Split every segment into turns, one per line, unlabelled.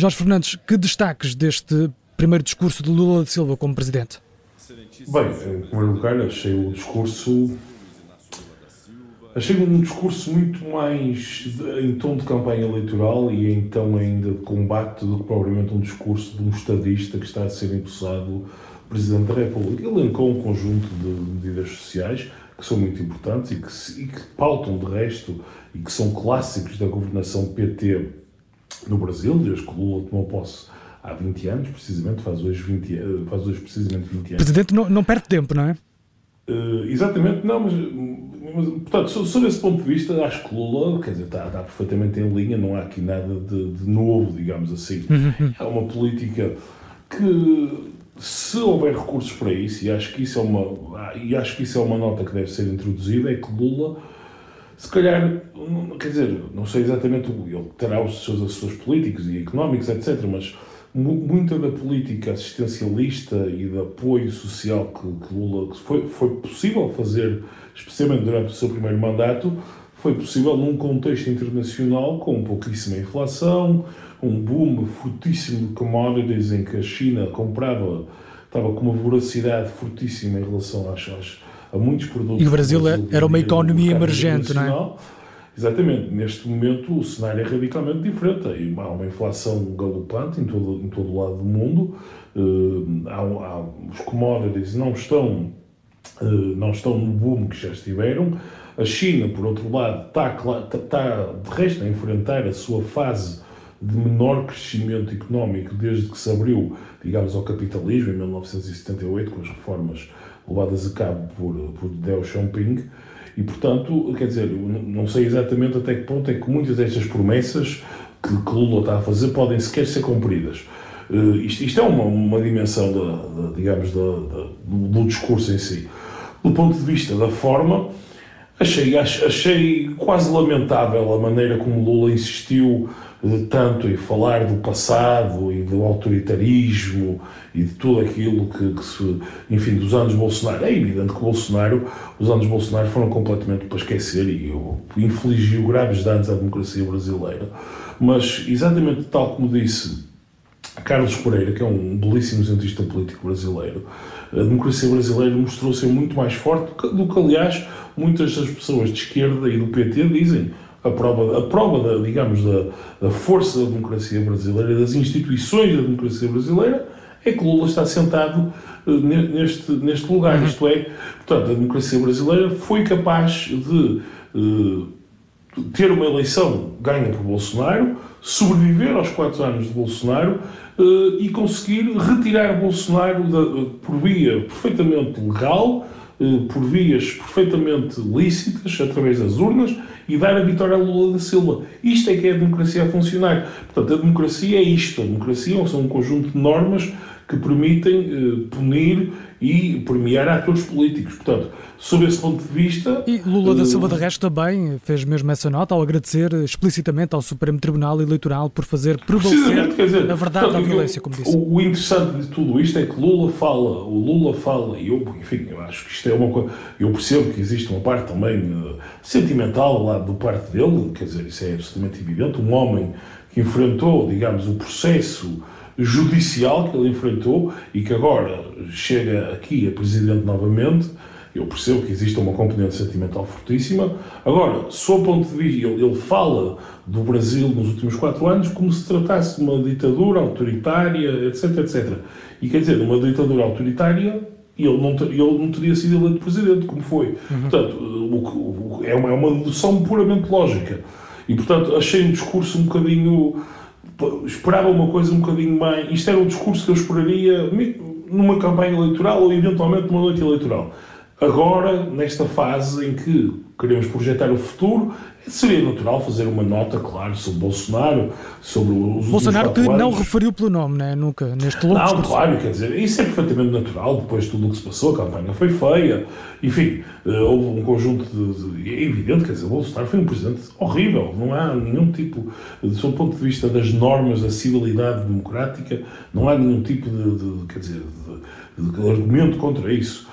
Jorge Fernandes, que destaques deste primeiro discurso de Lula da Silva como presidente?
Bem, em primeiro lugar, achei o discurso. Achei um discurso muito mais em tom de campanha eleitoral e então ainda de combate do que propriamente um discurso de um estadista que está a ser impulsado Presidente da República. Ele elencou um conjunto de medidas sociais que são muito importantes e que, e que pautam de resto e que são clássicos da governação PT no Brasil, desde que Lula tomou posse há 20 anos, precisamente, faz hoje, 20, faz hoje precisamente 20 anos.
Presidente não, não perde tempo, não é?
Uh, exatamente, não, mas, mas, portanto, sob esse ponto de vista, acho que Lula, quer dizer, está, está perfeitamente em linha, não há aqui nada de, de novo, digamos assim.
Uhum.
É uma política que, se houver recursos para isso, e acho que isso é uma, e acho que isso é uma nota que deve ser introduzida, é que Lula se calhar, quer dizer, não sei exatamente, ele terá os seus assessores políticos e económicos, etc., mas muita da política assistencialista e de apoio social que, que Lula que foi, foi possível fazer, especialmente durante o seu primeiro mandato, foi possível num contexto internacional com pouquíssima inflação, um boom fortíssimo de commodities em que a China comprava, estava com uma voracidade fortíssima em relação às, às a muitos produtos.
E o Brasil era uma economia emergente, não é?
Exatamente. Neste momento o cenário é radicalmente diferente. Há uma inflação galopante em todo, em todo o lado do mundo. Uh, há, há, os commodities não estão, uh, não estão no boom que já estiveram. A China, por outro lado, está, está de resto a enfrentar a sua fase de menor crescimento económico desde que se abriu, digamos, ao capitalismo em 1978, com as reformas levadas a cabo por, por Deng Xiaoping. E, portanto, quer dizer, não sei exatamente até que ponto é que muitas destas promessas que, que Lula está a fazer podem sequer ser cumpridas. Uh, isto, isto, é uma, uma dimensão, da, da digamos, da, da, do discurso em si. Do ponto de vista da forma, achei, achei quase lamentável a maneira como Lula insistiu tanto em falar do passado e do autoritarismo e de tudo aquilo que, que, se, enfim, dos anos Bolsonaro. É evidente que Bolsonaro, os anos Bolsonaro foram completamente para esquecer e infligiu graves danos à democracia brasileira. Mas, exatamente tal como disse Carlos Pereira, que é um belíssimo cientista político brasileiro, a democracia brasileira mostrou ser muito mais forte do que, aliás, muitas das pessoas de esquerda e do PT dizem a prova, a prova da, digamos, da, da força da democracia brasileira, das instituições da democracia brasileira, é que Lula está sentado uh, neste, neste lugar. Uhum. Isto é, portanto, a democracia brasileira foi capaz de uh, ter uma eleição ganha por Bolsonaro, sobreviver aos quatro anos de Bolsonaro uh, e conseguir retirar Bolsonaro da, por via perfeitamente legal, por vias perfeitamente lícitas, através das urnas, e dar a vitória a Lula da Silva. Isto é que é a democracia a funcionar. Portanto, a democracia é isto. A democracia são um conjunto de normas que permitem eh, punir e premiar atores políticos. Portanto, sob esse ponto de vista.
E Lula da eh, Silva, de resto, também fez mesmo essa nota ao agradecer explicitamente ao Supremo Tribunal Eleitoral por fazer prevalecer dizer, a verdade portanto, da violência, como disse.
O, o, interessante de tudo isto é que Lula fala, o Lula fala, e eu, enfim, eu acho que isto é uma coisa. Eu percebo que existe uma parte também uh, sentimental lá do parte dele, quer dizer, isso é absolutamente evidente. Um homem que enfrentou, digamos, o processo judicial que ele enfrentou e que agora chega aqui a presidente novamente. Eu percebo que existe uma componente sentimental fortíssima. Agora, sob ponto de vista, ele, fala do Brasil nos últimos quatro anos como se tratasse de uma ditadura autoritária, etc, etc. E quer dizer, uma ditadura autoritária, ele não, ele não teria sido eleito presidente, como foi. Uhum. Portanto, é, uma, é uma dedução puramente lógica. E, portanto, achei o discurso um bocadinho esperava uma coisa um bocadinho mais. Isto era um discurso que eu esperaria numa campanha eleitoral ou eventualmente numa noite eleitoral. Agora, nesta fase em que queremos projetar o futuro, seria natural fazer uma nota, claro, sobre Bolsonaro, sobre os
Bolsonaro que não referiu pelo nome, né? nunca, neste longo
Não,
discurso.
claro, quer dizer, isso é perfeitamente natural, depois de tudo o que se passou, a campanha foi feia, enfim, eh, houve um conjunto de, de, É evidente, quer dizer, Bolsonaro foi um presidente horrível, não há nenhum tipo, do seu ponto de vista das normas da civilidade democrática, não há nenhum tipo de, de quer dizer, de, de argumento contra isso.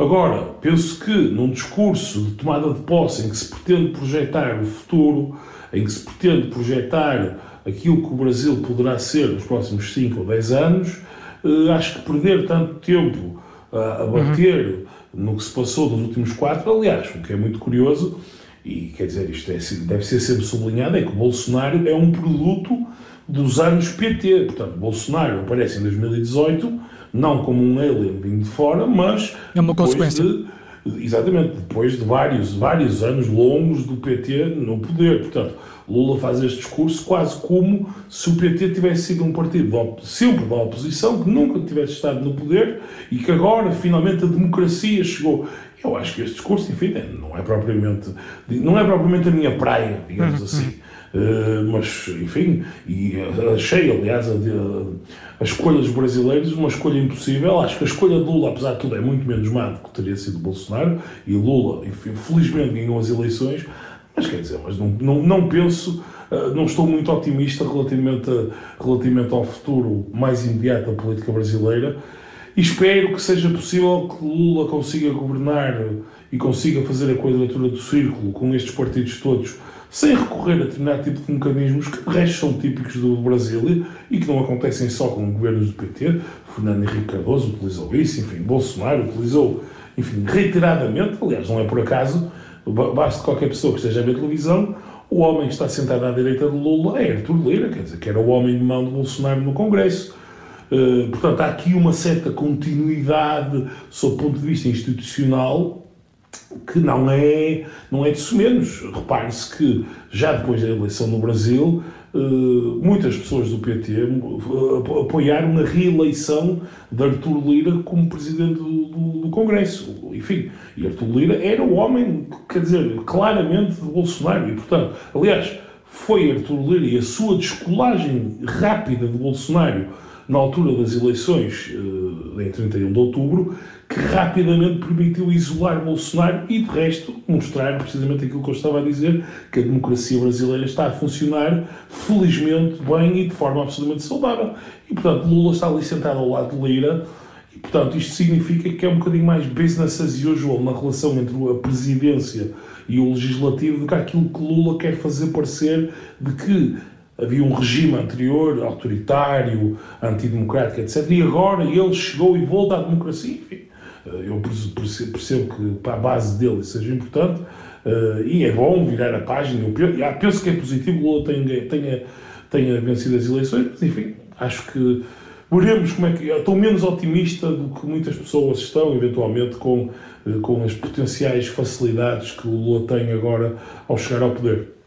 Agora, penso que num discurso de tomada de posse em que se pretende projetar o futuro, em que se pretende projetar aquilo que o Brasil poderá ser nos próximos 5 ou 10 anos, uh, acho que perder tanto tempo a bater uhum. no que se passou nos últimos quatro, aliás, o que é muito curioso, e quer dizer, isto é, deve ser sempre sublinhado, é que o Bolsonaro é um produto dos anos PT. Portanto, Bolsonaro aparece em 2018, não como um alien vindo de fora, mas.
É uma consequência.
De, exatamente, depois de vários, vários anos longos do PT no poder. Portanto, Lula faz este discurso quase como se o PT tivesse sido um partido sempre da oposição, que nunca tivesse estado no poder e que agora finalmente a democracia chegou. Eu acho que este discurso, enfim, não é propriamente, não é propriamente a minha praia, digamos uhum. assim. Uh, mas, enfim, e achei, aliás, a, a, a, escolha dos brasileiros uma escolha impossível. Acho que a escolha de Lula, apesar de tudo, é muito menos má do que teria sido Bolsonaro, e Lula, enfim, felizmente ganhou as eleições, mas quer dizer, mas não, não, não penso, uh, não estou muito otimista relativamente, a, relativamente ao futuro mais imediato da política brasileira. E espero que seja possível que Lula consiga governar e consiga fazer a quadratura do círculo com estes partidos todos sem recorrer a determinado tipo de mecanismos que de resto são típicos do Brasil e que não acontecem só com governos do PT. Fernando Henrique Cardoso utilizou isso, enfim, Bolsonaro utilizou, enfim, reiteradamente, aliás, não é por acaso, basta qualquer pessoa que esteja a ver televisão, o homem que está sentado à direita de Lula é Artur Lira, quer dizer, que era o homem de mão de Bolsonaro no Congresso. Uh, portanto, há aqui uma certa continuidade, sob o ponto de vista institucional, que não é, não é disso menos. Repare-se que já depois da eleição no Brasil, eh, muitas pessoas do PT eh, apoiaram a reeleição de Artur Lira como presidente do, do, do, Congresso. Enfim, e Artur Lira era o homem, quer dizer, claramente de Bolsonaro. E, portanto, aliás, foi Artur Lira e a sua descolagem rápida de Bolsonaro na altura das eleições, eh, em 31 de outubro, que rapidamente permitiu isolar Bolsonaro e, de resto, mostrar precisamente aquilo que eu estava a dizer, que a democracia brasileira está a funcionar, felizmente, bem e de forma absolutamente saudável. E, portanto, Lula está ali sentado ao lado de Lira, e, portanto, isto significa que é um bocadinho mais business as usual na relação entre a presidência e o legislativo do que aquilo que Lula quer fazer parecer de que havia um regime anterior, autoritário, antidemocrático, etc. E agora ele chegou e volta à democracia. Enfim, eh, eu percebo que para a base dele seja importante uh, e é bom virar a página. Eu penso que é positivo que Lula tenha, tenha, tenha vencido as eleições, mas enfim, acho que veremos como é que. Estou menos otimista do que muitas pessoas estão, eventualmente, com, eh, com as potenciais facilidades que o Lula tem agora ao chegar ao poder.